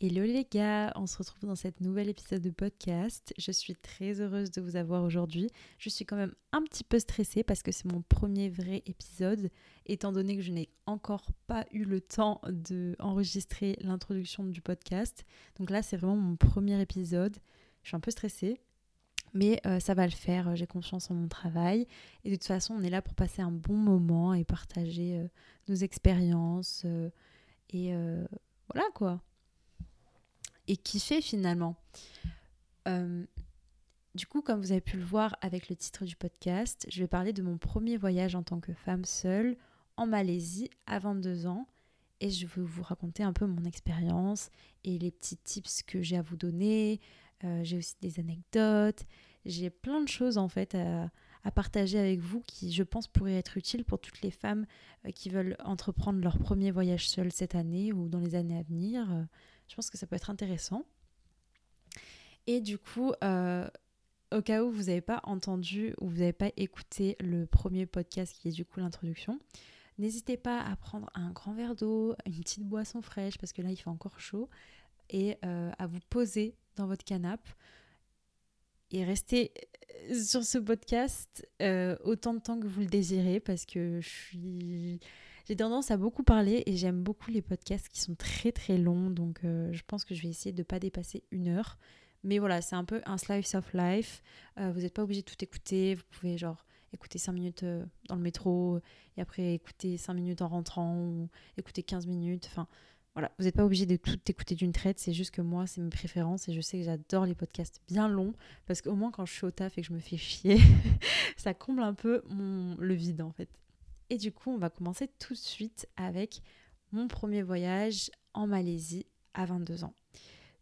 Hello les gars, on se retrouve dans cette nouvel épisode de podcast. Je suis très heureuse de vous avoir aujourd'hui. Je suis quand même un petit peu stressée parce que c'est mon premier vrai épisode, étant donné que je n'ai encore pas eu le temps de enregistrer l'introduction du podcast. Donc là, c'est vraiment mon premier épisode. Je suis un peu stressée, mais euh, ça va le faire. J'ai confiance en mon travail et de toute façon, on est là pour passer un bon moment et partager euh, nos expériences euh, et voilà quoi et kiffer finalement. Euh, du coup, comme vous avez pu le voir avec le titre du podcast, je vais parler de mon premier voyage en tant que femme seule en Malaisie à 22 ans et je vais vous raconter un peu mon expérience et les petits tips que j'ai à vous donner. Euh, j'ai aussi des anecdotes, j'ai plein de choses en fait à, partager avec vous qui, je pense, pourraient être utiles pour toutes les femmes euh, qui veulent entreprendre leur premier voyage seul cette année ou dans les années à venir. Je pense que ça peut être intéressant. Et du coup, euh, au cas où vous n'avez pas entendu ou vous n'avez pas écouté le premier podcast qui est du coup l'introduction, n'hésitez pas à prendre un grand verre d'eau, une petite boisson fraîche parce que là il fait encore chaud et euh, à vous poser dans votre canapé et rester euh, sur ce podcast autant de temps que vous le désirez parce que je suis j'ai tendance à beaucoup parler et j'aime beaucoup les podcasts qui sont très très longs, donc euh, je pense que je vais essayer de ne pas dépasser une heure. Mais voilà, c'est un peu un slice of life. Euh, vous n'êtes pas obligé de tout écouter. Vous pouvez genre écouter 5 minutes euh, dans le métro et après écouter 5 minutes en rentrant ou écouter 15 minutes. Enfin, voilà, vous n'êtes pas obligé de tout écouter d'une traite. C'est juste que moi, c'est mes préférences et je sais que j'adore les podcasts bien longs parce qu'au moins quand je suis au taf et que je me fais chier, ça comble un peu le vide en fait. Et du coup, on va commencer tout de suite avec mon premier voyage en Malaisie à 22 ans.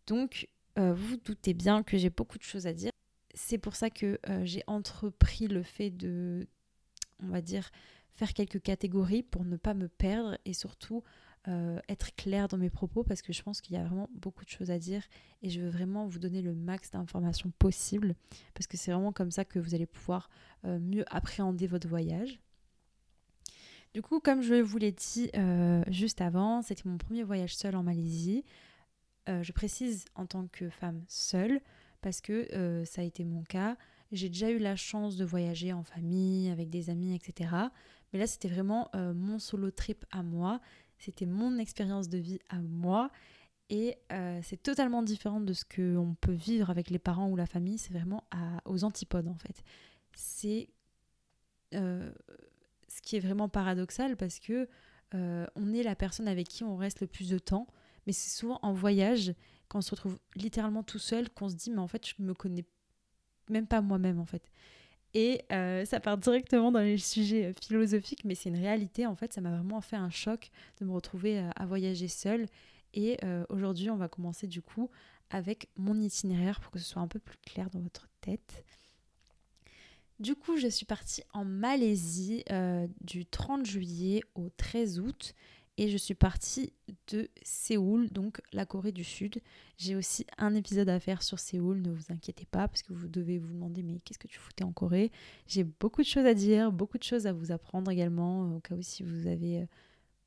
Donc, euh, vous doutez bien que j'ai beaucoup de choses à dire. C'est pour ça que euh, j'ai entrepris le fait de, on va dire, faire quelques catégories pour ne pas me perdre et surtout euh, être clair dans mes propos parce que je pense qu'il y a vraiment beaucoup de choses à dire et je veux vraiment vous donner le max d'informations possible parce que c'est vraiment comme ça que vous allez pouvoir mieux appréhender votre voyage. Du coup, comme je vous l'ai dit euh, juste avant, c'était mon premier voyage seul en Malaisie. Euh, je précise en tant que femme seule parce que euh, ça a été mon cas. J'ai déjà eu la chance de voyager en famille, avec des amis, etc. Mais là, c'était vraiment mon solo trip à moi. C'était mon expérience de vie à moi. Et c'est totalement différent de ce qu'on peut vivre avec les parents ou la famille. C'est vraiment aux antipodes, en fait. C'est ce qui est vraiment paradoxal parce que euh, on est la personne avec qui on reste le plus de temps, mais c'est souvent en voyage, quand on se retrouve littéralement tout seul, qu'on se dit mais en fait je me connais même pas moi-même en fait. Et euh, ça part directement dans les sujets euh, philosophiques, mais c'est une réalité en fait. Ça m'a vraiment fait un choc de me retrouver à, voyager seule. Et aujourd'hui, on va commencer du coup avec mon itinéraire pour que ce soit un peu plus clair dans votre tête. Du coup, je suis partie en Malaisie euh, du 30 juillet au 13 août et je suis partie de Séoul, donc la Corée du Sud. J'ai aussi un épisode à faire sur Séoul, ne vous inquiétez pas, parce que vous devez vous demander mais qu'est-ce que tu foutais en Corée? J'ai beaucoup de choses à dire, beaucoup de choses à vous apprendre également, au cas où si vous avez euh,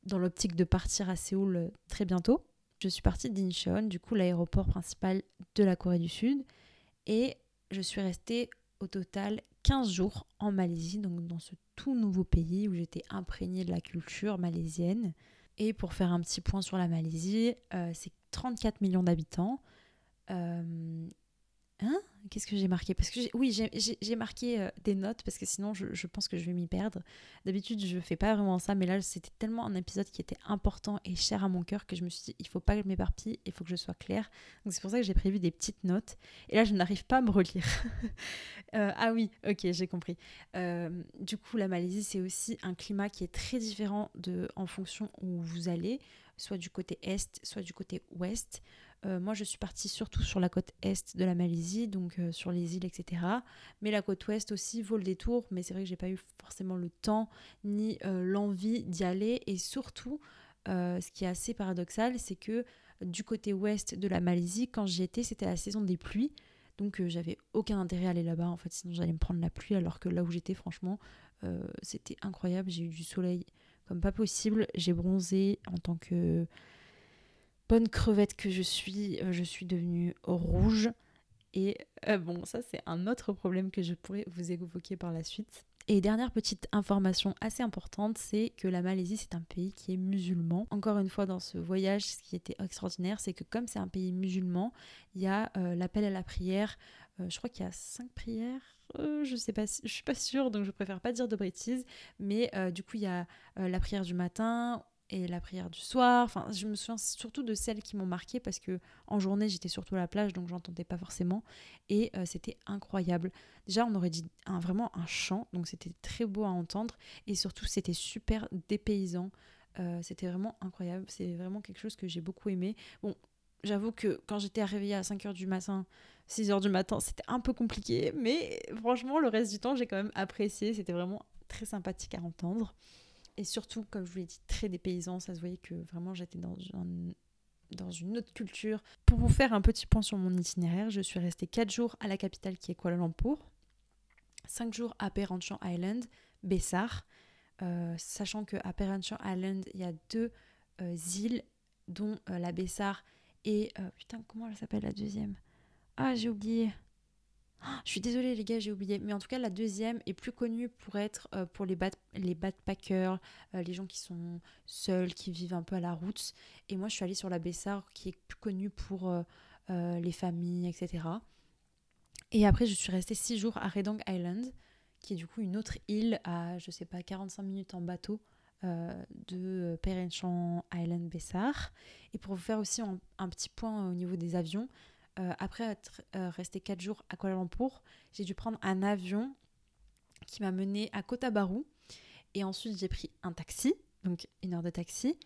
dans l'optique de partir à Séoul euh, très bientôt. Je suis partie d'Incheon, du coup l'aéroport principal de la Corée du Sud, et je suis restée au total 15 jours en Malaisie, donc dans ce tout nouveau pays où j'étais imprégnée de la culture malaisienne. Et pour faire un petit point sur la Malaisie, euh, c'est 34 millions d'habitants. Euh, Hein? Qu'est-ce que j'ai marqué? Parce que oui, j'ai marqué euh, des notes parce que sinon je, pense que je vais m'y perdre. D'habitude, je fais pas vraiment ça, mais là c'était tellement un épisode qui était important et cher à mon cœur que je me suis dit il faut pas que je m'éparpille, il faut que je sois claire. C'est pour ça que j'ai prévu des petites notes. Et là, je n'arrive pas à me relire. Euh, ah oui, ok, j'ai compris. Euh, du coup, la Malaisie, c'est aussi un climat qui est très différent de en fonction où vous allez, soit du côté est, soit du côté ouest. Euh, moi, je suis partie surtout sur la côte est de la Malaisie, donc euh, sur les îles, etc. Mais la côte ouest aussi vaut le détour, mais c'est vrai que j'ai pas eu forcément le temps ni euh, l'envie d'y aller. Et surtout, ce qui est assez paradoxal, c'est que du côté ouest de la Malaisie, quand j'y étais, c'était la saison des pluies. Donc j'avais aucun intérêt à aller là-bas, en fait, sinon j'allais me prendre la pluie, alors que là où j'étais, franchement, c'était incroyable. J'ai eu du soleil comme pas possible. J'ai bronzé en tant que bonne crevette que je suis, je suis devenue rouge. Et bon, ça c'est un autre problème que je pourrais vous évoquer par la suite. Et dernière petite information assez importante, c'est que la Malaisie, c'est un pays qui est musulman. Encore une fois, dans ce voyage, ce qui était extraordinaire, c'est que comme c'est un pays musulman, il y a euh, l'appel à la prière. Euh, je crois qu'il y a cinq prières. Euh, je sais pas, je suis pas sûre, donc je préfère pas dire de bêtises. Mais du coup, il y a la prière du matin et la prière du soir. Enfin, je me souviens surtout de celles qui m'ont marqué parce que en journée j'étais surtout à la plage donc j'entendais pas forcément et euh, c'était incroyable. Déjà on aurait dit vraiment un chant donc c'était très beau à entendre et surtout c'était super dépaysant. Euh, c'était vraiment incroyable. C'est vraiment quelque chose que j'ai beaucoup aimé. Bon, j'avoue que quand j'étais réveillée à 5h du matin, 6h du matin, c'était un peu compliqué mais franchement le reste du temps j'ai quand même apprécié. C'était vraiment très sympathique à entendre. Et surtout, comme je vous l'ai dit, très dépaysant. Ça se voyait que vraiment j'étais dans, dans une autre culture. Pour vous faire un petit point sur mon itinéraire, je suis restée 4 jours à la capitale qui est Kuala Lumpur, 5 jours à Perhentian Island, Bessar, euh, sachant qu'à Perhentian Island, il y a deux euh, îles, dont euh, la Bessar et... putain, comment elle s'appelle la deuxième? Ah, j'ai oublié. Je suis désolée les gars, j'ai oublié. Mais en tout cas, la deuxième est plus connue pour être euh, pour les, les backpackers, euh, les gens qui sont seuls, qui vivent un peu à la route. Et moi, je suis allée sur la Bessar, qui est plus connue pour euh, les familles, etc. Et après, je suis restée six jours à Redang Island, qui est du coup une autre île à, je sais pas, 45 minutes en bateau de Perenchan Island Bessar. Et pour vous faire aussi un petit point au niveau des avions, euh, après être euh, resté 4 jours à Kuala Lumpur, j'ai dû prendre un avion qui m'a mené à Kota Baru. Et ensuite, j'ai pris un taxi, donc une heure de taxi.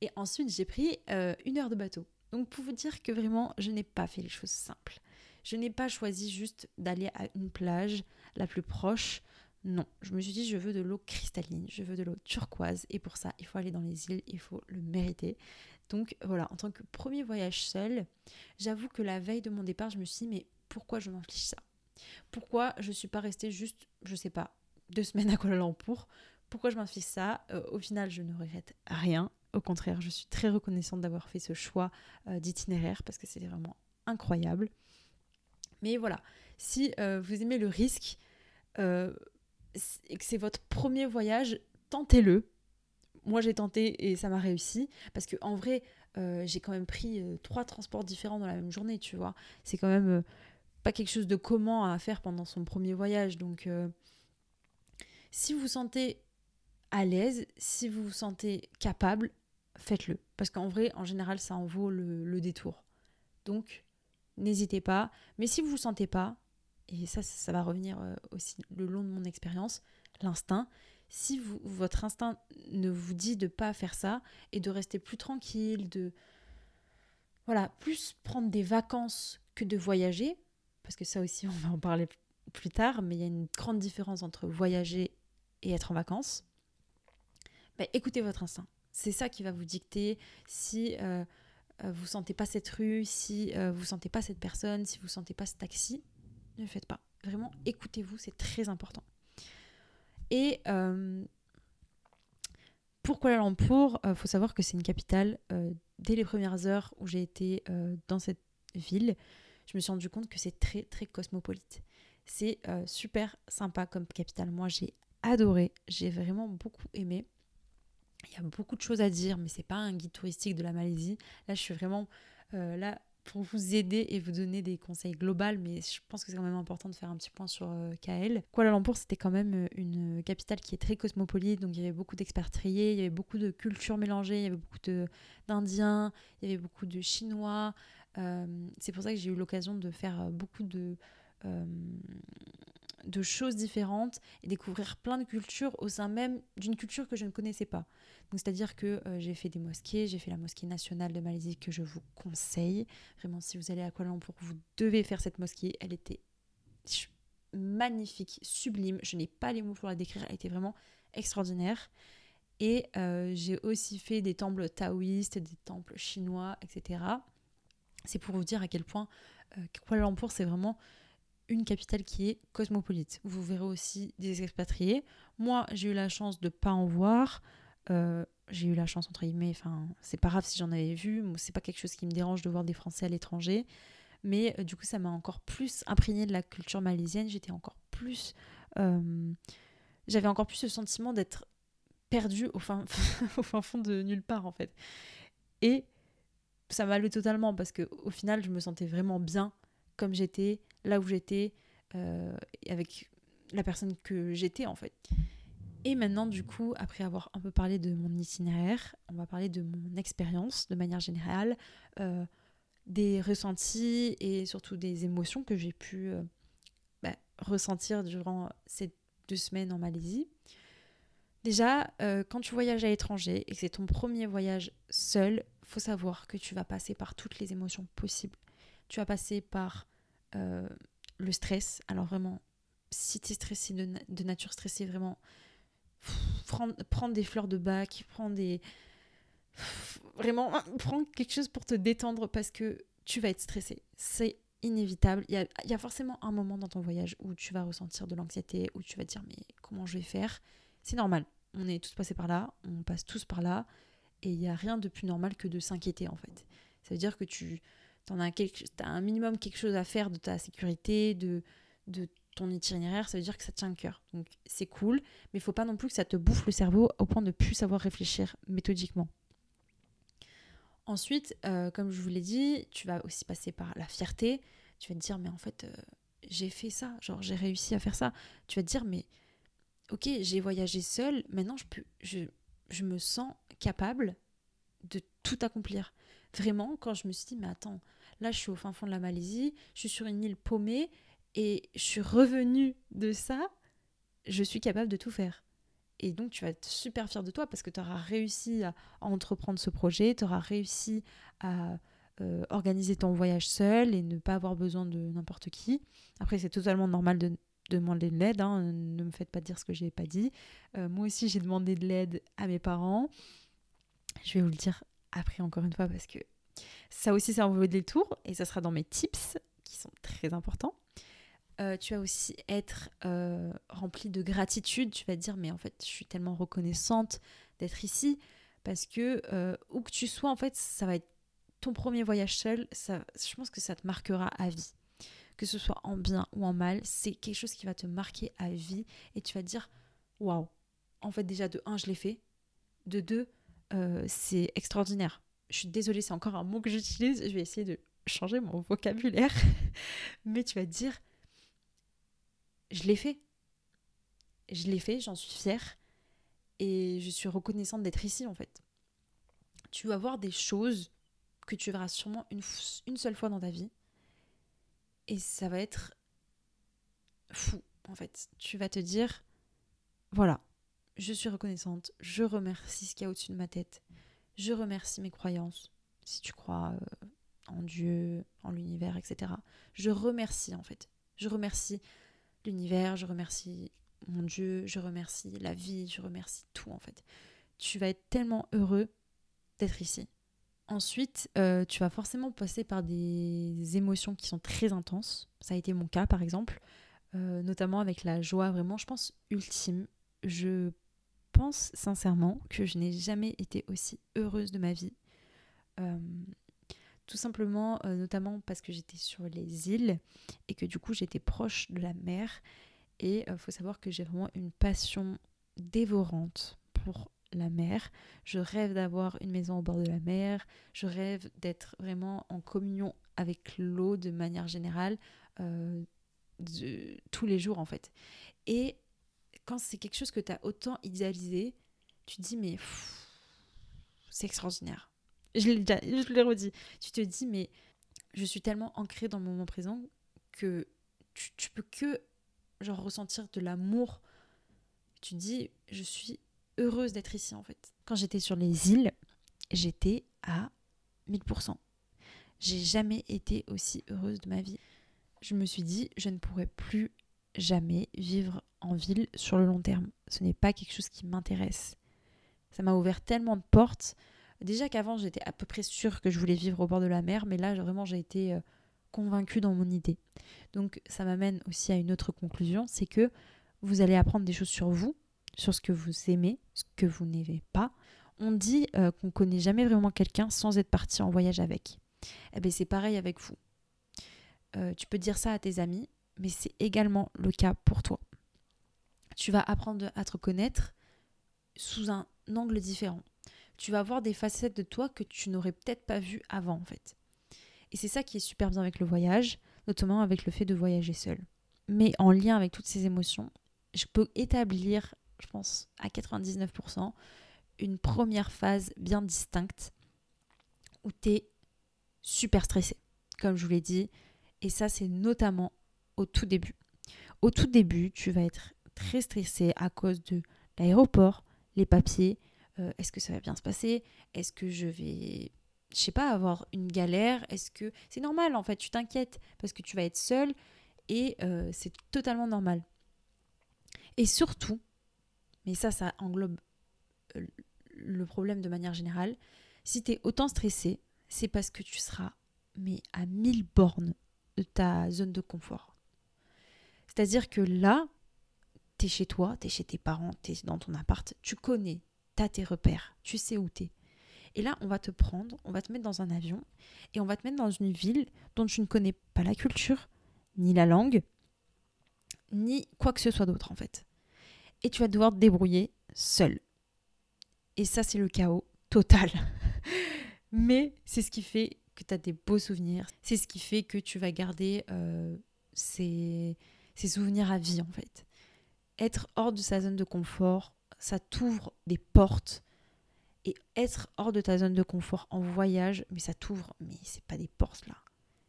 Et ensuite, j'ai pris euh, une heure de bateau. Donc, pour vous dire que vraiment, je n'ai pas fait les choses simples. Je n'ai pas choisi juste d'aller à une plage la plus proche. Non, je me suis dit, je veux de l'eau cristalline, je veux de l'eau turquoise. Et pour ça, il faut aller dans les îles, il faut le mériter. Donc voilà, en tant que premier voyage seul, j'avoue que la veille de mon départ, je me suis dit, mais pourquoi je m'inflige ça? Pourquoi je ne suis pas restée juste, je sais pas, deux semaines à Kuala Lumpur? Pourquoi je m'inflige ça? Euh, Au final, je ne regrette rien. Au contraire, je suis très reconnaissante d'avoir fait ce choix euh, d'itinéraire parce que c'était vraiment incroyable. Mais voilà, si euh, vous aimez le risque et que c'est votre premier voyage, tentez-le moi j'ai tenté et ça m'a réussi. Parce que en vrai euh, j'ai quand même pris euh, trois transports différents dans la même journée tu vois. C'est quand même euh, pas quelque chose de commun à faire pendant son premier voyage. Donc si vous vous sentez à l'aise si vous vous sentez capable faites-le. Parce qu'en vrai en général ça en vaut le, détour. Donc n'hésitez pas. Mais si vous vous sentez pas et ça ça va revenir aussi le long de mon expérience l'instinct si votre instinct ne vous dit de pas faire ça et de rester plus tranquille, de voilà, plus prendre des vacances que de voyager, parce que ça aussi on va en parler plus tard, mais il y a une grande différence entre voyager et être en vacances. Bah, écoutez votre instinct. C'est ça qui va vous dicter si euh, euh vous sentez pas cette rue, si euh, vous sentez pas cette personne, si vous sentez pas ce taxi, ne le faites pas. Vraiment, écoutez-vous, c'est très important. Et euh, pour Kuala Lumpur, il euh, faut savoir que c'est une capitale. Euh, dès les premières heures où j'ai été dans cette ville, je me suis rendu compte que c'est très très cosmopolite. C'est super sympa comme capitale. Moi, j'ai adoré. J'ai vraiment beaucoup aimé. Il y a beaucoup de choses à dire, mais c'est pas un guide touristique de la Malaisie. Là, je suis vraiment là pour vous aider et vous donner des conseils globaux, mais je pense que c'est quand même important de faire un petit point sur euh, KL. Kuala Lumpur, c'était quand même euh, une capitale qui est très cosmopolite, donc il y avait beaucoup d'expatriés, il y avait beaucoup de cultures mélangées, il y avait beaucoup d'Indiens, il y avait beaucoup de Chinois. Euh, c'est pour ça que j'ai eu l'occasion de faire beaucoup de de choses différentes et découvrir plein de cultures au sein même d'une culture que je ne connaissais pas. C'est-à-dire que euh, j'ai fait des mosquées, j'ai fait la mosquée nationale de Malaisie que je vous conseille. Vraiment, si vous allez à Kuala Lumpur, vous devez faire cette mosquée. Elle était magnifique, sublime. Je n'ai pas les mots pour la décrire. Elle était vraiment extraordinaire. Et euh, j'ai aussi fait des temples taoïstes, des temples chinois, etc. C'est pour vous dire à quel point euh, Kuala Lumpur, c'est vraiment une capitale qui est cosmopolite. Vous verrez aussi des expatriés. Moi, j'ai eu la chance de ne pas en voir. j'ai eu la chance entre guillemets enfin c'est pas grave si j'en avais vu c'est pas quelque chose qui me dérange de voir des français à l'étranger mais euh, du coup ça m'a encore plus imprégné de la culture malaisienne j'étais encore plus euh, j'avais encore plus le sentiment d'être perdue au fin, au fin fond de nulle part en fait et ça m'allait totalement parce que au final je me sentais vraiment bien comme j'étais là où j'étais euh, avec la personne que j'étais en fait et maintenant, du coup, après avoir un peu parlé de mon itinéraire, on va parler de mon expérience de manière générale, euh, des ressentis et surtout des émotions que j'ai pu euh, bah, ressentir durant ces deux semaines en Malaisie. Déjà, quand tu voyages à l'étranger et que c'est ton premier voyage seul, faut savoir que tu vas passer par toutes les émotions possibles. Tu vas passer par le stress. Alors vraiment, si tu es stressé de, de nature stressée, vraiment, prendre, des fleurs de bac, prendre des. Vraiment, prendre quelque chose pour te détendre parce que tu vas être stressé. C'est inévitable. Il y, a, y, a, forcément un moment dans ton voyage où tu vas ressentir de l'anxiété, où tu vas te dire mais comment je vais faire? C'est normal. On est tous passés par là, on passe tous par là, et il n'y a rien de plus normal que de s'inquiéter en fait. Ça veut dire que tu en as, quelque, as un minimum quelque chose à faire de ta sécurité, de, de ton itinéraire, ça veut dire que ça tient le cœur. Donc c'est cool, mais il faut pas non plus que ça te bouffe le cerveau au point de ne plus savoir réfléchir méthodiquement. Ensuite, euh, comme je vous l'ai dit, tu vas aussi passer par la fierté. Tu vas te dire, mais en fait, euh, j'ai fait ça, genre j'ai réussi à faire ça. Tu vas te dire, mais ok, j'ai voyagé seule, maintenant je, peux, je, je me sens capable de tout accomplir. Vraiment, quand je me suis dit, mais attends, là je suis au fin fond de la Malaisie, je suis sur une île paumée, et je suis revenue de ça, je suis capable de tout faire. Et donc tu vas être super fier de toi parce que tu auras réussi à, entreprendre ce projet, tu auras réussi à euh, organiser ton voyage seul et ne pas avoir besoin de n'importe qui. Après c'est totalement normal de, demander de l'aide, hein. ne me faites pas dire ce que j'ai pas dit. Euh, moi aussi j'ai demandé de l'aide à mes parents. Je vais vous le dire après encore une fois parce que ça aussi c'est un vaut des tours et ça sera dans mes tips qui sont très importants. Euh, tu vas aussi être euh, rempli de gratitude. Tu vas dire, mais en fait, je suis tellement reconnaissante d'être ici parce que euh, où que tu sois, en fait, ça va être ton premier voyage seul. Ça, je pense que ça te marquera à vie. Que ce soit en bien ou en mal, c'est quelque chose qui va te marquer à vie et tu vas dire, waouh, en fait, déjà de un, je l'ai fait. De deux, c'est extraordinaire. Je suis désolée, c'est encore un mot que j'utilise. Je vais essayer de changer mon vocabulaire. Mais tu vas te dire, je l'ai fait. Je l'ai fait, j'en suis fière. Et je suis reconnaissante d'être ici, en fait. Tu vas voir des choses que tu verras sûrement une, seule fois dans ta vie. Et ça va être fou, en fait. Tu vas te dire, voilà, je suis reconnaissante, je remercie ce qu'il y a au-dessus de ma tête, je remercie mes croyances, si tu crois euh, en Dieu, en l'univers, etc. Je remercie, en fait. Je remercie l'univers, je remercie mon Dieu, je remercie la vie, je remercie tout en fait. Tu vas être tellement heureux d'être ici. Ensuite, euh, tu vas forcément passer par des émotions qui sont très intenses. Ça a été mon cas par exemple, euh, notamment avec la joie vraiment, je pense, ultime. Je pense sincèrement que je n'ai jamais été aussi heureuse de ma vie. Euh, tout simplement, euh, notamment parce que j'étais sur les îles et que du coup j'étais proche de la mer. Et il euh, faut savoir que j'ai vraiment une passion dévorante pour la mer. Je rêve d'avoir une maison au bord de la mer. Je rêve d'être vraiment en communion avec l'eau de manière générale, tous les jours en fait. Et quand c'est quelque chose que tu as autant idéalisé, tu te dis mais c'est extraordinaire je l'ai déjà, l'ai redit. Tu te dis, mais je suis tellement ancrée dans le moment présent que tu, tu peux que genre ressentir de l'amour. Tu te dis, je suis heureuse d'être ici en fait. Quand j'étais sur les îles, j'étais à 1000%. J'ai jamais été aussi heureuse de ma vie. Je me suis dit, je ne pourrais plus jamais vivre en ville sur le long terme. Ce n'est pas quelque chose qui m'intéresse. Ça m'a ouvert tellement de portes. Déjà qu'avant, j'étais à peu près sûre que je voulais vivre au bord de la mer, mais là, vraiment, j'ai été euh, convaincue dans mon idée. Donc, ça m'amène aussi à une autre conclusion, c'est que vous allez apprendre des choses sur vous, sur ce que vous aimez, ce que vous n'aimez pas. On dit qu'on qu'on connaît jamais vraiment quelqu'un sans être parti en voyage avec. Eh bien, c'est pareil avec vous. tu peux dire ça à tes amis, mais c'est également le cas pour toi. Tu vas apprendre à te connaître sous un angle différent. Tu vas voir des facettes de toi que tu n'aurais peut-être pas vues avant en fait. Et c'est ça qui est super bien avec le voyage, notamment avec le fait de voyager seul. Mais en lien avec toutes ces émotions, je peux établir, je pense, à 99%, une première phase bien distincte où tu es super stressé, comme je vous l'ai dit. Et ça, c'est notamment au tout début. Au tout début, tu vas être très stressé à cause de l'aéroport, les papiers. Euh, est-ce que ça va bien se passer? Est-ce que je vais, je sais pas, avoir une galère? Est-ce que c'est normal en fait Tu t'inquiètes parce que tu vas être seul et euh, c'est totalement normal. Et surtout, mais ça, ça englobe euh, le problème de manière générale. Si tu es autant stressé, c'est parce que tu seras mais à mille bornes de ta zone de confort. C'est-à-dire que là, tu es chez toi, tu es chez tes parents, tu es dans ton appart, tu connais, tu as tes repères, tu sais où tu es. Et là, on va te prendre, on va te mettre dans un avion et on va te mettre dans une ville dont tu ne connais pas la culture, ni la langue, ni quoi que ce soit d'autre en fait. Et tu vas devoir te débrouiller seul. Et ça, c'est le chaos total. Mais c'est ce qui fait que tu as des beaux souvenirs. C'est ce qui fait que tu vas garder euh, ces, souvenirs à vie en fait. Être hors de sa zone de confort, ça t'ouvre des portes. Et être hors de ta zone de confort en voyage, mais ça t'ouvre, mais c'est pas des portes là.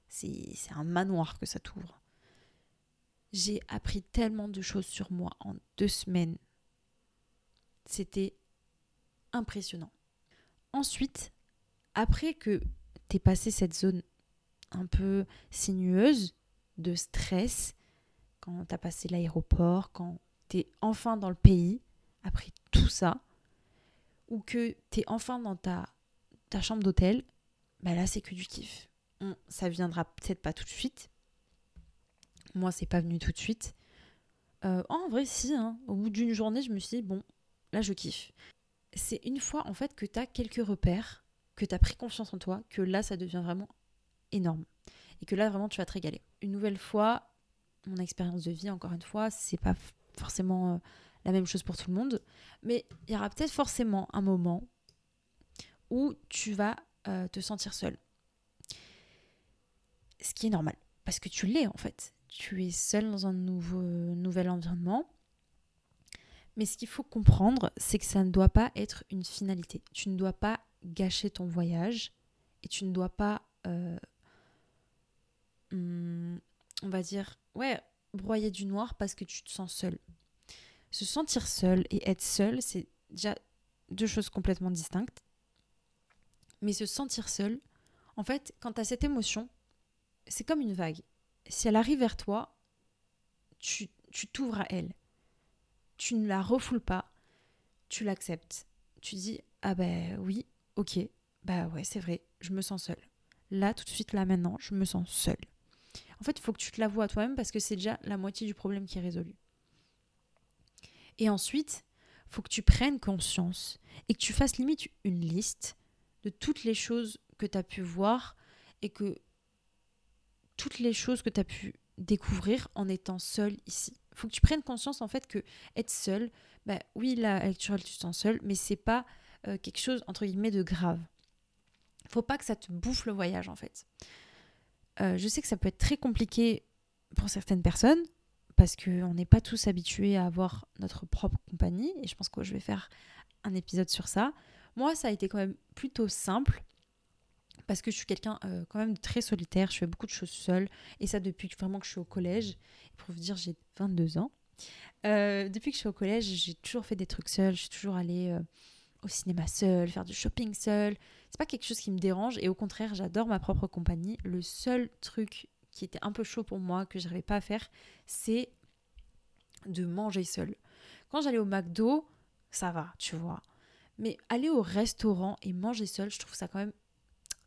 C'est un manoir que ça t'ouvre. J'ai appris tellement de choses sur moi en deux semaines. C'était impressionnant. Ensuite, après que t'aies passé cette zone un peu sinueuse de stress, quand tu as passé l'aéroport, quand tu es enfin dans le pays, après tout ça, ou que tu es enfin dans ta, chambre d'hôtel, bah là c'est que du kiff. ça viendra peut-être pas tout de suite. Moi, c'est pas venu tout de suite. Euh, en vrai, si, hein. au bout d'une journée, je me suis dit, bon, là je kiffe. C'est une fois en fait que tu as quelques repères, que tu as pris confiance en toi, que là ça devient vraiment énorme. Et que là vraiment tu vas te régaler. Une nouvelle fois, mon expérience de vie, encore une fois, c'est pas forcément euh, la même chose pour tout le monde, mais il y aura peut-être forcément un moment où tu vas euh, te sentir seul. Ce qui est normal, parce que tu l'es en fait. Tu es seul dans un nouveau, nouvel environnement. Mais ce qu'il faut comprendre, c'est que ça ne doit pas être une finalité. Tu ne dois pas gâcher ton voyage et tu ne dois pas, euh, hmm, on va dire, ouais, broyer du noir parce que tu te sens seul. Se sentir seul et être seul, c'est déjà deux choses complètement distinctes. Mais se sentir seul, en fait, quand tu as cette émotion, c'est comme une vague. Si elle arrive vers toi, tu t'ouvres à elle. Tu ne la refoules pas, tu l'acceptes. Tu dis Ah ben oui, ok, bah ouais, c'est vrai, je me sens seule. Là, tout de suite, là maintenant, je me sens seule. En fait, il faut que tu te l'avoues à toi-même parce que c'est déjà la moitié du problème qui est résolu. Et ensuite, il faut que tu prennes conscience et que tu fasses limite une liste de toutes les choses que tu as pu voir et que toutes les choses que tu as pu découvrir en étant seul ici. Il faut que tu prennes conscience en fait que être seul, bah oui, la lecture, tu te sens seul, mais c'est pas euh, quelque chose entre guillemets de grave. Faut pas que ça te bouffe le voyage en fait. Euh, je sais que ça peut être très compliqué pour certaines personnes parce qu'on n'est pas tous habitués à avoir notre propre compagnie et je pense que je vais faire un épisode sur ça. Moi, ça a été quand même plutôt simple parce que je suis quelqu'un euh, quand même de très solitaire, je fais beaucoup de choses seule et ça depuis vraiment que je suis au collège. pour vous dire, j'ai 22 ans. Euh, depuis que je suis au collège, j'ai toujours fait des trucs seule, je suis toujours allée au cinéma seule, faire du shopping seule, c'est pas quelque chose qui me dérange et au contraire, j'adore ma propre compagnie. Le seul truc qui était un peu chaud pour moi, que j'arrivais pas à faire, c'est de manger seul. Quand j'allais au McDo, ça va, tu vois. Mais aller au restaurant et manger seul, je trouve ça quand même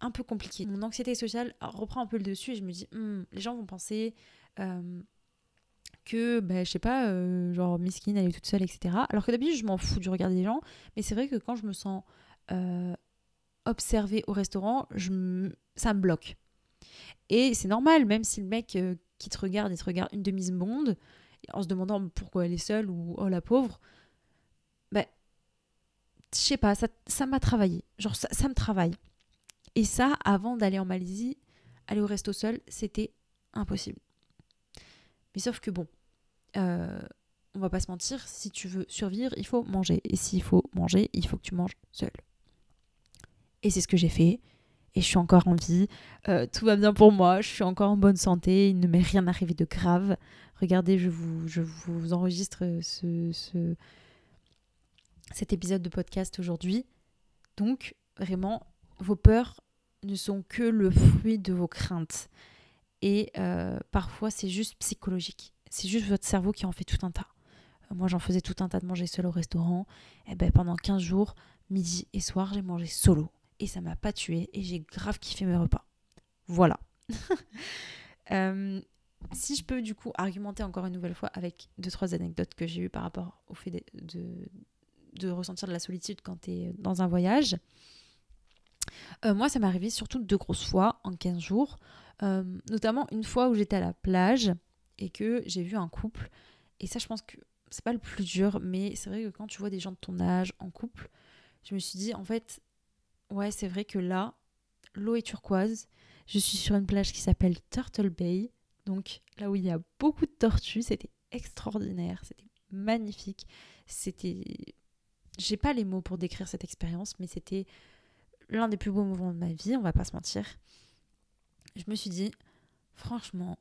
un peu compliqué. Mon anxiété sociale reprend un peu le dessus et je me dis, hmm, les gens vont penser euh, que, bah, je sais pas, euh, genre Miskin, elle est toute seule, etc. Alors que d'habitude, je m'en fous du regard des gens, mais c'est vrai que quand je me sens euh, observée au restaurant, je ça me bloque. Et c'est normal, même si le mec euh, qui te regarde, il te regarde une demi-seconde, en se demandant pourquoi elle est seule ou oh la pauvre, ben, je sais pas, ça m'a travaillé. Genre, ça, ça me travaille. Et ça, avant d'aller en Malaisie, aller au resto seul, c'était impossible. Mais sauf que bon, euh, on va pas se mentir, si tu veux survivre, il faut manger. Et s'il faut manger, il faut que tu manges seul. Et c'est ce que j'ai fait. Et je suis encore en vie. Euh, tout va bien pour moi. Je suis encore en bonne santé. Il ne m'est rien arrivé de grave. Regardez, je vous, je vous enregistre ce, ce, cet épisode de podcast aujourd'hui. Donc, vraiment, vos peurs ne sont que le fruit de vos craintes. Et euh, parfois, c'est juste psychologique. C'est juste votre cerveau qui en fait tout un tas. Euh, moi, j'en faisais tout un tas de manger seul au restaurant. Et ben, pendant 15 jours, midi et soir, j'ai mangé solo. Et ça m'a pas tué. Et j'ai grave kiffé mes repas. Voilà. Euh, si je peux du coup argumenter encore une nouvelle fois avec deux trois anecdotes que j'ai eues par rapport au fait de, ressentir de la solitude quand tu es dans un voyage. Moi, ça m'est arrivé surtout deux grosses fois en 15 jours. Euh, notamment une fois où j'étais à la plage et que j'ai vu un couple. Et ça, je pense que c'est pas le plus dur, mais c'est vrai que quand tu vois des gens de ton âge en couple, je me suis dit, en fait, ouais, c'est vrai que là, l'eau est turquoise. Je suis sur une plage qui s'appelle Turtle Bay. Donc là où il y a beaucoup de tortues, c'était extraordinaire, c'était magnifique. C'était. J'ai pas les mots pour décrire cette expérience, mais c'était l'un des plus beaux moments de ma vie, on va pas se mentir. Je me suis dit, franchement,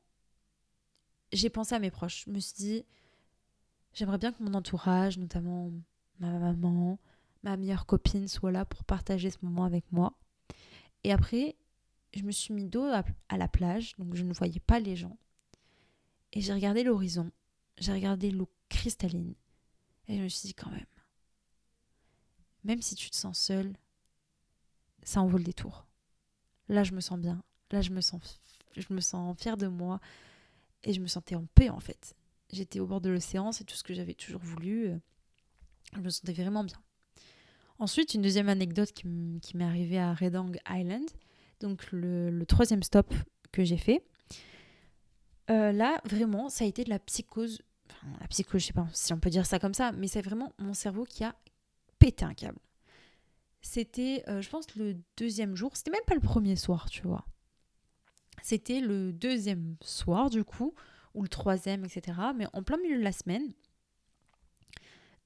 j'ai pensé à mes proches. Je me suis dit, j'aimerais bien que mon entourage, notamment ma maman, ma meilleure copine, soit là pour partager ce moment avec moi. Et après, je me suis mis dos à la plage, donc je ne voyais pas les gens. Et j'ai regardé l'horizon, j'ai regardé l'eau cristalline. Et je me suis dit quand même, même si tu te sens seule, ça en vaut le détour. Là, je me sens bien. Là, je me sens, je me sens fière de moi. Et je me sentais en paix, en fait. J'étais au bord de l'océan, c'est tout ce que j'avais toujours voulu. Je me sentais vraiment bien. Ensuite, une deuxième anecdote qui m'est arrivée à Redang Island, donc le, troisième stop que j'ai fait. Euh, là, vraiment, ça a été de la psychose. Enfin, la psychose, je sais pas si on peut dire ça comme ça, mais c'est vraiment mon cerveau qui a pété un câble. C'était, euh, je pense, le deuxième jour. C'était même pas le premier soir, tu vois. C'était le deuxième soir, du coup, ou le troisième, etc. Mais en plein milieu de la semaine,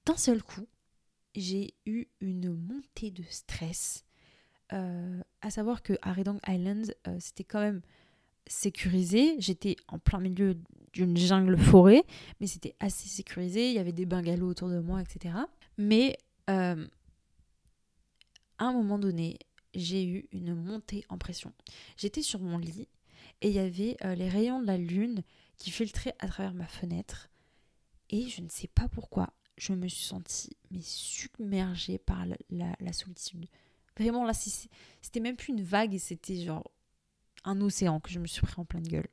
d'un seul coup, j'ai eu une montée de stress. Euh, à savoir que à Redong Island, euh, c'était quand même sécurisé. J'étais en plein milieu d'une jungle forêt, mais c'était assez sécurisé. Il y avait des bungalows autour de moi, etc. Mais à un moment donné, j'ai eu une montée en pression. J'étais sur mon lit et il y avait euh, les rayons de la lune qui filtraient à travers ma fenêtre. Et je ne sais pas pourquoi, je me suis sentie mais submergée par la, solitude. Vraiment, là, c'était même plus une vague, c'était genre un océan que je me suis pris en pleine gueule.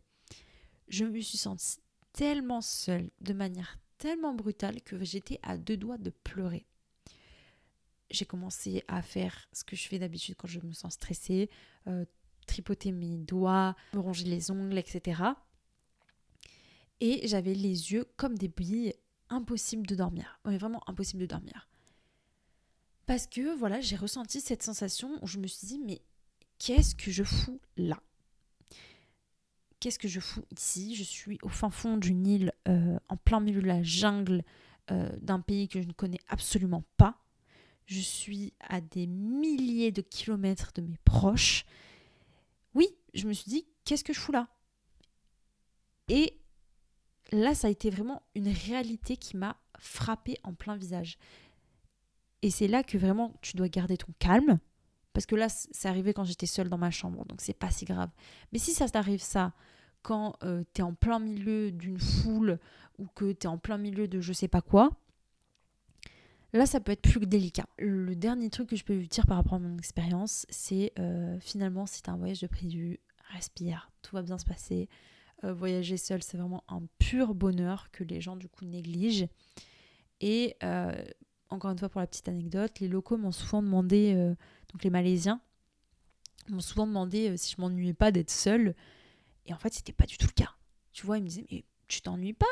Je me suis sentie tellement seule, de manière tellement brutale, que j'étais à deux doigts de pleurer j'ai commencé à faire ce que je fais d'habitude quand je me sens stressée, euh, tripoter mes doigts, me ronger les ongles, etc. Et j'avais les yeux comme des billes, impossible de dormir. Oui, vraiment impossible de dormir. Parce que voilà, j'ai ressenti cette sensation où je me suis dit, mais qu'est-ce que je fous là? Qu'est-ce que je fous ici? Je suis au fin fond d'une île, euh, en plein milieu de la jungle euh, d'un pays que je ne connais absolument pas je suis à des milliers de kilomètres de mes proches. Oui, je me suis dit, qu'est-ce que je fous là? Et là, ça a été vraiment une réalité qui m'a frappé en plein visage. Et c'est là que vraiment tu dois garder ton calme. Parce que là, c'est arrivé quand j'étais seule dans ma chambre, donc c'est pas si grave. Mais si ça t'arrive ça, quand euh, tu es en plein milieu d'une foule ou que tu es en plein milieu de je sais pas quoi, Là, ça peut être plus délicat. Le dernier truc que je peux vous dire par rapport à mon expérience, c'est euh, finalement, c'est un voyage de prévu. Respire, tout va bien se passer. Euh, voyager seul, c'est vraiment un pur bonheur que les gens du coup négligent. Et euh, encore une fois, pour la petite anecdote, les locaux m'ont souvent demandé, euh, donc les Malaisiens, m'ont souvent demandé si je m'ennuyais pas d'être seule. Et en fait, c'était pas du tout le cas. Tu vois, ils me disaient, mais tu t'ennuies pas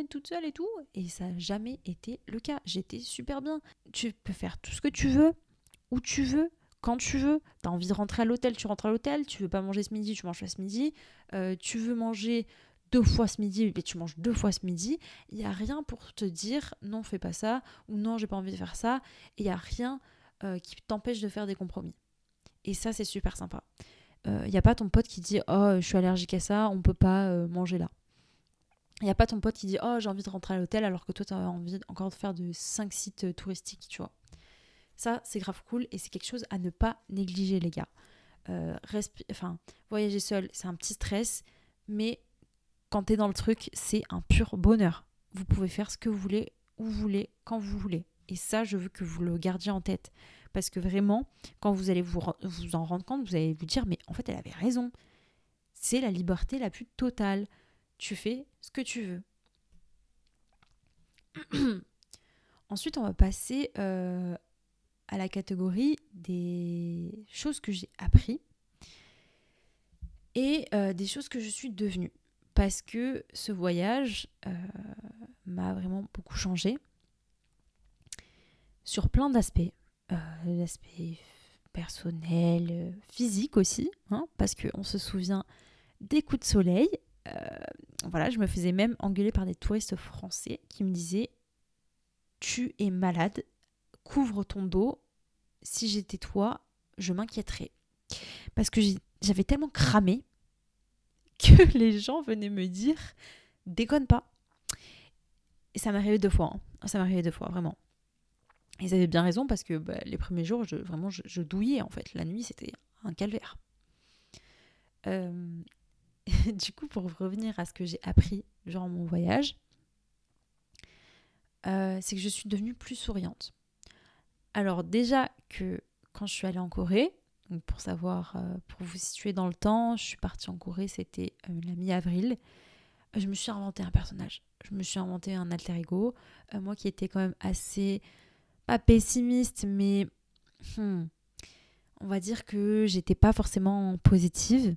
être toute seule et tout Et ça n'a jamais été le cas. J'étais super bien. Tu peux faire tout ce que tu veux, où tu veux, quand tu veux. Tu as envie de rentrer à l'hôtel, tu rentres à l'hôtel. Tu veux pas manger ce midi, tu manges pas ce midi. tu veux manger deux fois ce midi, et tu manges deux fois ce midi, il n'y a rien pour te dire non, fais pas ça, ou non, j'ai pas envie de faire ça, il n'y a rien euh, qui t'empêche de faire des compromis. Et ça, c'est super sympa. Il euh, n'y a pas ton pote qui dit oh, je suis allergique à ça, on peut pas euh, manger là. Il n'y a pas ton pote qui dit oh, j'ai envie de rentrer à l'hôtel alors que toi, tu as envie encore de faire de cinq sites touristiques, tu vois. Ça, c'est grave cool et c'est quelque chose à ne pas négliger, les gars. enfin, voyager seul, c'est un petit stress, mais quand tu es dans le truc, c'est un pur bonheur. Vous pouvez faire ce que vous voulez, où vous voulez, quand vous voulez. Et ça, je veux que vous le gardiez en tête. Parce que vraiment, quand vous allez vous en rendre compte, vous allez vous dire, mais en fait, elle avait raison. C'est la liberté la plus totale. Tu fais ce que tu veux. Ensuite, on va passer euh, à la catégorie des choses que j'ai appris et euh, des choses que je suis devenue parce que ce voyage euh, m'a vraiment beaucoup changé sur plein d'aspects, l'aspect personnel, physique aussi, hein, parce qu'on se souvient des coups de soleil. Voilà, je me faisais même engueuler par des touristes français qui me disaient Tu es malade, couvre ton dos, si j'étais toi, je m'inquiéterais. Parce que j'avais tellement cramé que les gens venaient me dire déconne pas. Et ça m'est arrivé deux fois. Hein. Ça m'est arrivé deux fois, vraiment. Ils avaient bien raison parce que bah, les premiers jours, je, vraiment, je, douillais en fait. La nuit, c'était un calvaire. Euh, du coup, pour revenir à ce que j'ai appris durant mon voyage, euh, c'est que je suis devenue plus souriante. Alors déjà que quand je suis allée en Corée, pour savoir, euh, pour vous situer dans le temps, je suis partie en Corée, c'était euh, la mi-avril. Je me suis inventé un personnage. Je me suis inventé un alter ego. Moi qui étais quand même assez, pas pessimiste, mais hmm, on va dire que j'étais pas forcément positive.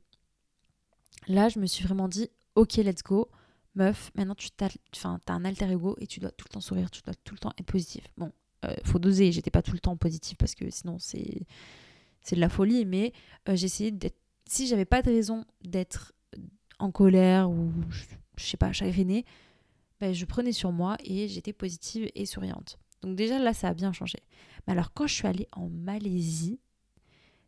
Là, je me suis vraiment dit, ok, let's go. Meuf, maintenant tu as, as un alter ego et tu dois tout le temps sourire, tu dois tout le temps être positive. Bon, faut doser, j'étais pas tout le temps positive parce que sinon c'est c'est de la folie, mais euh, essayé d'être. Si j'avais pas de raison d'être en colère ou je, sais pas, chagrinée, ben, je prenais sur moi et j'étais positive et souriante. Donc déjà là, ça a bien changé. Mais alors quand je suis allée en Malaisie,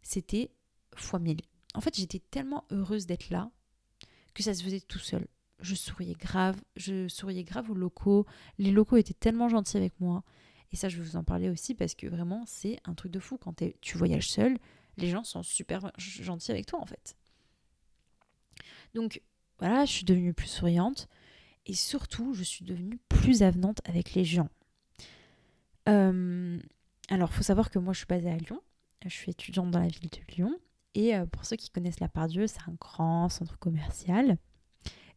c'était fois mille. En fait, j'étais tellement heureuse d'être là que ça se faisait tout seul. Je souriais grave, je souriais grave aux locaux. Les locaux étaient tellement gentils avec moi. Et ça, je vais vous en parler aussi parce que vraiment, c'est un truc de fou. Quand tu voyages seul, les gens sont super gentils avec toi en fait. Donc voilà, je suis devenue plus souriante et surtout, je suis devenue plus avenante avec les gens. Euh, alors, il faut savoir que moi, je suis basée à Lyon. Je suis étudiante dans la ville de Lyon. Et euh, pour ceux qui connaissent la Pardieu, c'est un grand centre commercial.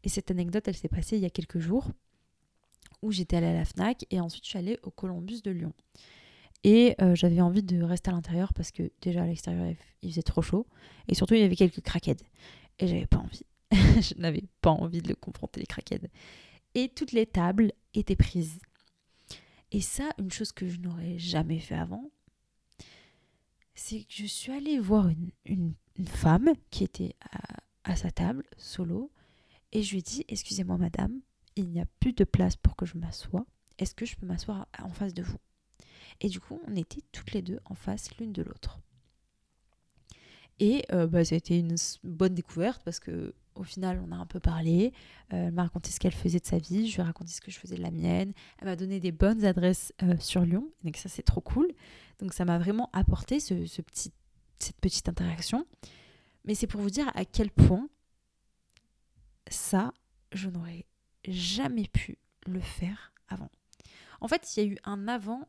Et cette anecdote, elle s'est passée il y a quelques jours où j'étais allée à la FNAC et ensuite je suis allée au Columbus de Lyon. Et euh, j'avais envie de rester à l'intérieur parce que déjà à l'extérieur il faisait trop chaud et surtout il y avait quelques craquettes et j'avais pas envie. je n'avais pas envie de le confronter les craquettes. Et toutes les tables étaient prises. Et ça, une chose que je n'aurais jamais fait avant, c'est que je suis allée voir une, femme qui était à, sa table, solo, et je lui ai dit Excusez-moi, madame, il n'y a plus de place pour que je m'assoie. Est-ce que je peux m'asseoir en face de vous? Et du coup, on était toutes les deux en face l'une de l'autre. Et euh, bah, ça a été une bonne découverte parce que au final, on a un peu parlé. Euh, elle m'a raconté ce qu'elle faisait de sa vie. Je lui ai raconté ce que je faisais de la mienne. Elle m'a donné des bonnes adresses euh, sur Lyon. Donc ça, c'est trop cool. Donc ça m'a vraiment apporté ce, petit, cette petite interaction. Mais c'est pour vous dire à quel point ça, je n'aurais jamais pu le faire avant. En fait, il y a eu un avant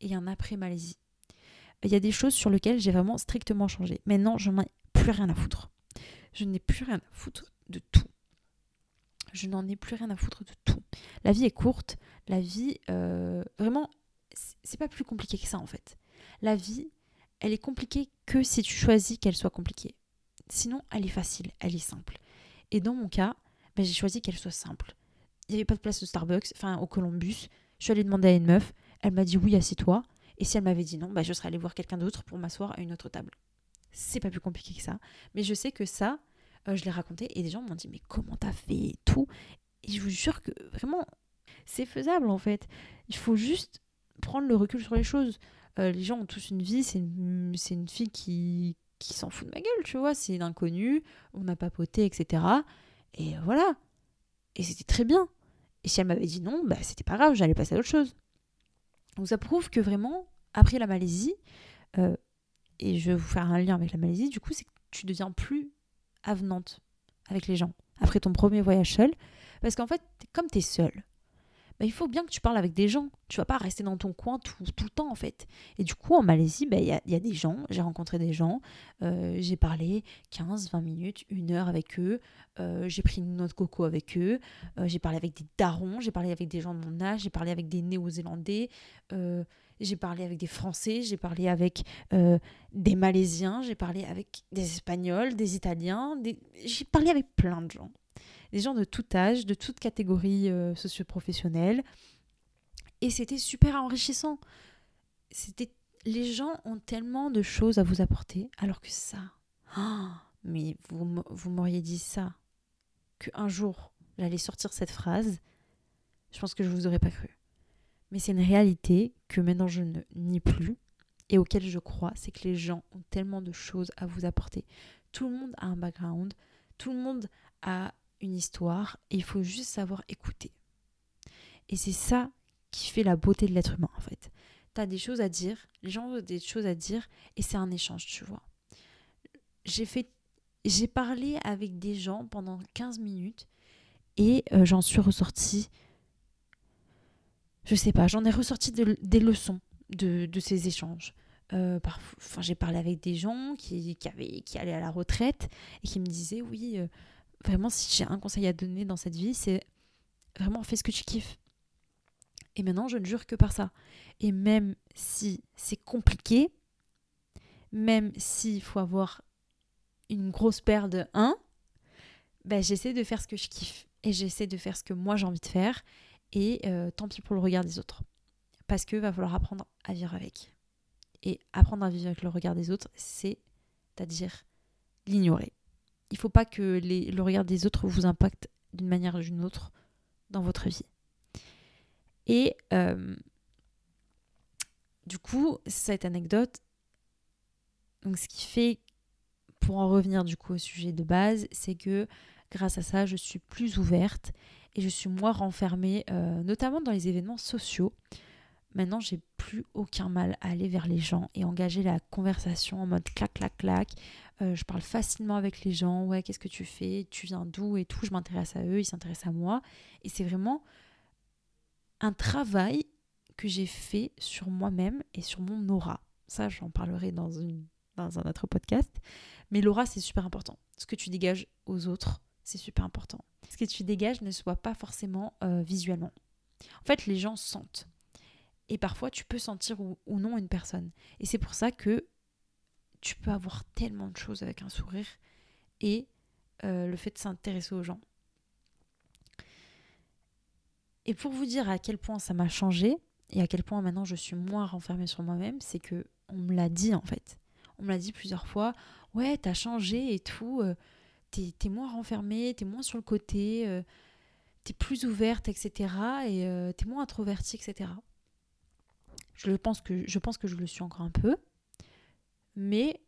et un après Malaisie. Il y a des choses sur lesquelles j'ai vraiment strictement changé. Maintenant, je n'en ai plus rien à foutre. Je n'ai plus rien à foutre de tout. Je n'en ai plus rien à foutre de tout. La vie est courte. La vie, euh, vraiment, c'est pas plus compliqué que ça en fait. La vie, elle est compliquée que si tu choisis qu'elle soit compliquée. Sinon, elle est facile, elle est simple. Et dans mon cas, ben, j'ai choisi qu'elle soit simple. Il n'y avait pas de place au Starbucks, enfin au Columbus. Je suis allée demander à une meuf. Elle m'a dit oui, assieds-toi. Et si elle m'avait dit non, ben, je serais allée voir quelqu'un d'autre pour m'asseoir à une autre table. C'est pas plus compliqué que ça. Mais je sais que ça, euh, je l'ai raconté et des gens m'ont dit mais comment t'as fait tout Et je vous jure que vraiment, c'est faisable en fait. Il faut juste prendre le recul sur les choses. Euh, les gens ont tous une vie, c'est une, une, fille qui, qui s'en fout de ma gueule, tu vois, c'est une inconnue, on a papoté, etc. Et voilà. Et c'était très bien. Et si elle m'avait dit non, bah c'était pas grave, j'allais passer à autre chose. Donc ça prouve que vraiment, après la Malaisie, euh, et je vais vous faire un lien avec la Malaisie, du coup, c'est que tu deviens plus avenante avec les gens après ton premier voyage seul. Parce qu'en fait, comme tu es seul, bah, il faut bien que tu parles avec des gens. Tu vas pas rester dans ton coin tout, tout le temps, en fait. Et du coup, en Malaisie, bah, il y, a, y, a, des gens, j'ai rencontré des gens, euh, j'ai parlé 15, 20 minutes, une heure avec eux, euh, j'ai pris une noix de coco avec eux, euh, j'ai parlé avec des darons, j'ai parlé avec des gens de mon âge, j'ai parlé avec des néo-zélandais, j'ai parlé avec des Français, j'ai parlé avec des Malaisiens, j'ai parlé avec des Espagnols, des Italiens, j'ai parlé avec plein de gens des gens de tout âge, de toute catégorie euh, socio-professionnelle. Et c'était super enrichissant. C'était les gens ont tellement de choses à vous apporter, alors que ça, oh, mais vous, vous m'auriez dit ça, qu'un jour j'allais sortir cette phrase, je pense que je vous aurais pas cru. Mais c'est une réalité que maintenant je ne nie plus et auquel je crois, c'est que les gens ont tellement de choses à vous apporter. Tout le monde a un background, tout le monde a une histoire et il faut juste savoir écouter. Et c'est ça qui fait la beauté de l'être humain en fait. Tu as des choses à dire, les gens ont des choses à dire et c'est un échange, tu vois. J'ai fait j'ai parlé avec des gens pendant 15 minutes et euh, j'en suis ressortie je sais pas, j'en ai ressorti des leçons de, ces échanges. Euh, j'ai parlé avec des gens qui, qui, avaient, qui allaient à la retraite et qui me disaient oui, euh, vraiment, si j'ai un conseil à donner dans cette vie, c'est vraiment fais ce que tu kiffes. Et maintenant, je ne jure que par ça. Et même si c'est compliqué, même s'il faut avoir une grosse paire de 1, ben, j'essaie de faire ce que je kiffe. Et j'essaie de faire ce que moi j'ai envie de faire. Et euh, tant pis pour le regard des autres. Parce que va falloir apprendre à vivre avec. Et apprendre à vivre avec le regard des autres, c'est-à-dire l'ignorer il faut pas que le regard des autres vous impacte d'une manière ou d'une autre dans votre vie. Et euh, du coup, cette anecdote, ce qui fait, pour en revenir du coup au sujet de base, c'est que grâce à ça, je suis plus ouverte et je suis moins renfermée, euh, notamment dans les événements sociaux. Maintenant, j'ai plus aucun mal à aller vers les gens et engager la conversation en mode clac, clac, clac. Euh, je parle facilement avec les gens. Ouais, qu'est-ce que tu fais? Tu viens d'où et tout? Je m'intéresse à eux, ils s'intéressent à moi. Et c'est vraiment un travail que j'ai fait sur moi-même et sur mon aura. Ça, j'en parlerai dans, dans un autre podcast. Mais l'aura, c'est super important. Ce que tu dégages aux autres, c'est super important. Ce que tu dégages ne soit pas forcément euh, visuellement. En fait, les gens sentent et parfois tu peux sentir ou, non une personne. Et c'est pour ça que tu peux avoir tellement de choses avec un sourire et euh, le fait de s'intéresser aux gens. Et pour vous dire à quel point ça m'a changé et à quel point maintenant je suis moins renfermée sur moi-même, c'est que on me l'a dit en fait. On me l'a dit plusieurs fois. Ouais, t'as changé et tout. Euh, t'es es moins renfermée, t'es moins sur le côté, euh, t'es plus ouverte, etc. Et t'es moins introvertie, etc. Je pense que je pense que je le suis encore un peu, mais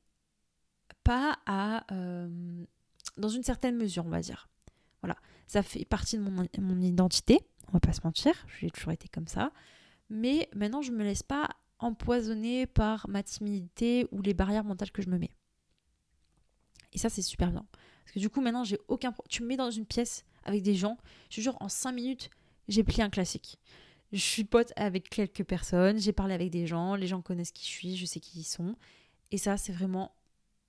pas à euh, dans une certaine mesure, on va dire. Voilà, ça fait partie de mon, mon identité. On va pas se mentir, j'ai toujours été comme ça. Mais maintenant, je me laisse pas empoisonner par ma timidité ou les barrières mentales que je me mets. Et ça, c'est super bien. Parce que du coup, maintenant, j'ai aucun. Tu me mets dans une pièce avec des gens, je te jure, en 5 minutes, j'ai plié un classique. Je suis pote avec quelques personnes, j'ai parlé avec des gens, les gens connaissent qui je suis, je sais qui ils sont. Et ça, c'est vraiment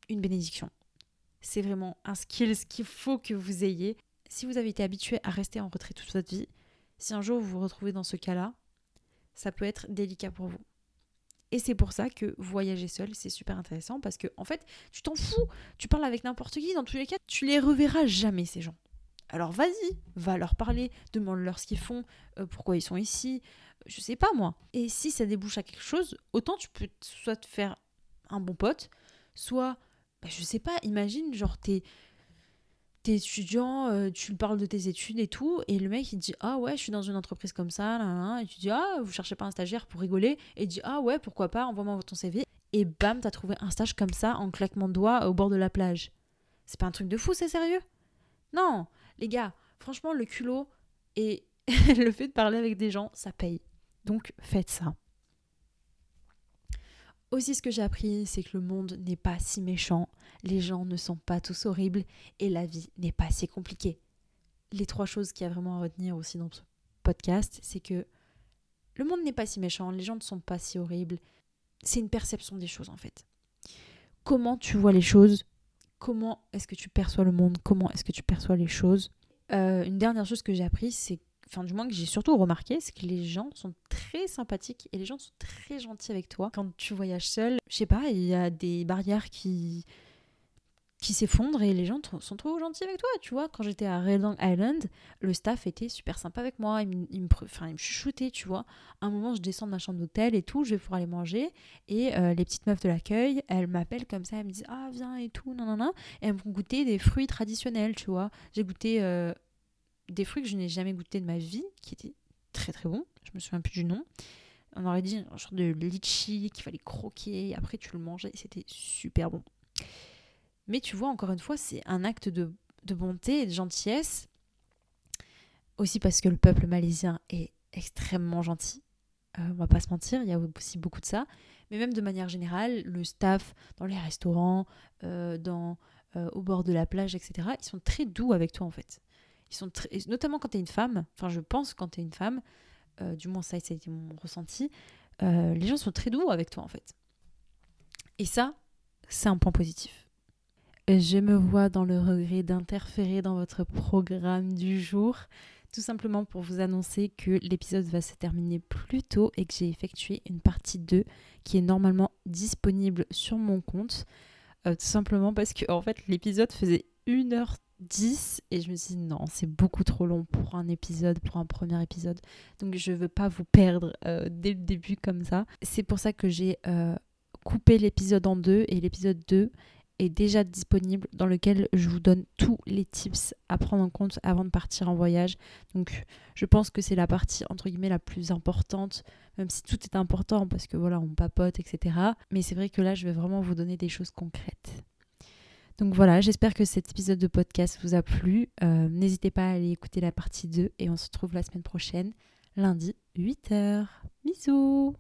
une bénédiction. C'est vraiment un skill qu'il faut que vous ayez. si vous avez été habitué à rester en retrait toute votre vie, si un jour vous vous retrouvez dans ce cas-là, ça peut être délicat pour vous. Et c'est pour ça que voyager seul, c'est super intéressant parce que, en fait, tu t'en fous. Tu parles avec n'importe qui, dans tous les cas, tu les reverras jamais, ces gens. Alors vas-y, va leur parler, demande-leur ce qu'ils font, euh, pourquoi ils sont ici, je sais pas moi. Et si ça débouche à quelque chose, autant tu peux soit te faire un bon pote, soit, bah, je sais pas, imagine, genre t'es t'es étudiant, euh, tu parles de tes études et tout, et le mec il dit ah ouais, je suis dans une entreprise comme ça, là, et tu dis ah vous cherchez pas un stagiaire pour rigoler, et il dit ah ouais pourquoi pas, envoie-moi ton CV, et bam t'as trouvé un stage comme ça en claquement de doigts au bord de la plage. C'est pas un truc de fou, c'est sérieux? Non, les gars, franchement le culot et le fait de parler avec des gens, ça paye. Donc faites ça. Aussi, ce que j'ai appris, c'est que le monde n'est pas si méchant, les gens ne sont pas tous horribles et la vie n'est pas si compliquée. Les trois choses qu'il y a vraiment à retenir aussi dans ce podcast, c'est que le monde n'est pas si méchant, les gens ne sont pas si horribles. C'est une perception des choses en fait. Comment tu vois les choses? Comment est-ce que tu perçois le monde? Comment est-ce que tu perçois les choses? Euh, Une dernière chose que j'ai appris, c'est enfin du moins que j'ai surtout remarqué, c'est que les gens sont très sympathiques et les gens sont très gentils avec toi. Quand tu voyages seul, je sais pas, il y a des barrières qui qui s'effondrent et les gens sont trop gentils avec toi, tu vois. Quand j'étais à Red Island, le staff était super sympa avec moi, il, me, il me chuchotait, tu vois. À un moment, je descends de ma chambre d'hôtel et tout, je vais pour aller manger et euh, les petites meufs de l'accueil, elles m'appellent comme ça, elles me disent ah viens et tout, non non non, et elles me font goûter des fruits traditionnels, tu vois. J'ai goûté euh, des fruits que je n'ai jamais goûté de ma vie, qui étaient très très bons. Je me souviens plus du nom. On aurait dit un genre de litchi qu'il fallait croquer, après tu le mangeais, c'était super bon. Mais tu vois, encore une fois, c'est un acte de, bonté et de gentillesse. Aussi parce que le peuple malaisien est extrêmement gentil. Euh, on va pas se mentir, il y a aussi beaucoup de ça. Mais même de manière générale, le staff dans les restaurants, euh, dans, euh, au bord de la plage, etc., ils sont très doux avec toi en fait notamment quand tu es une femme, enfin je pense quand tu es une femme, euh, du moins ça, ça a été mon ressenti, euh, les gens sont très doux avec toi en fait. Et ça, c'est un point positif. Je me vois dans le regret d'interférer dans votre programme du jour, tout simplement pour vous annoncer que l'épisode va se terminer plus tôt et que j'ai effectué une partie 2 qui est normalement disponible sur mon compte. Euh, tout simplement parce que en fait l'épisode faisait 1h 10 et je me suis dit non, c'est beaucoup trop long pour un épisode, pour un premier épisode. Donc je veux pas vous perdre euh, dès le début comme ça. C'est pour ça que j'ai euh, coupé l'épisode en deux et l'épisode 2 est déjà disponible dans lequel je vous donne tous les tips à prendre en compte avant de partir en voyage. Donc je pense que c'est la partie entre guillemets la plus importante, même si tout est important parce que voilà, on papote, etc. Mais c'est vrai que là, je vais vraiment vous donner des choses concrètes. Donc voilà, j'espère que cet épisode de podcast vous a plu. Euh, n'hésitez pas à aller écouter la partie 2 et on se retrouve la semaine prochaine, lundi 8h. Bisous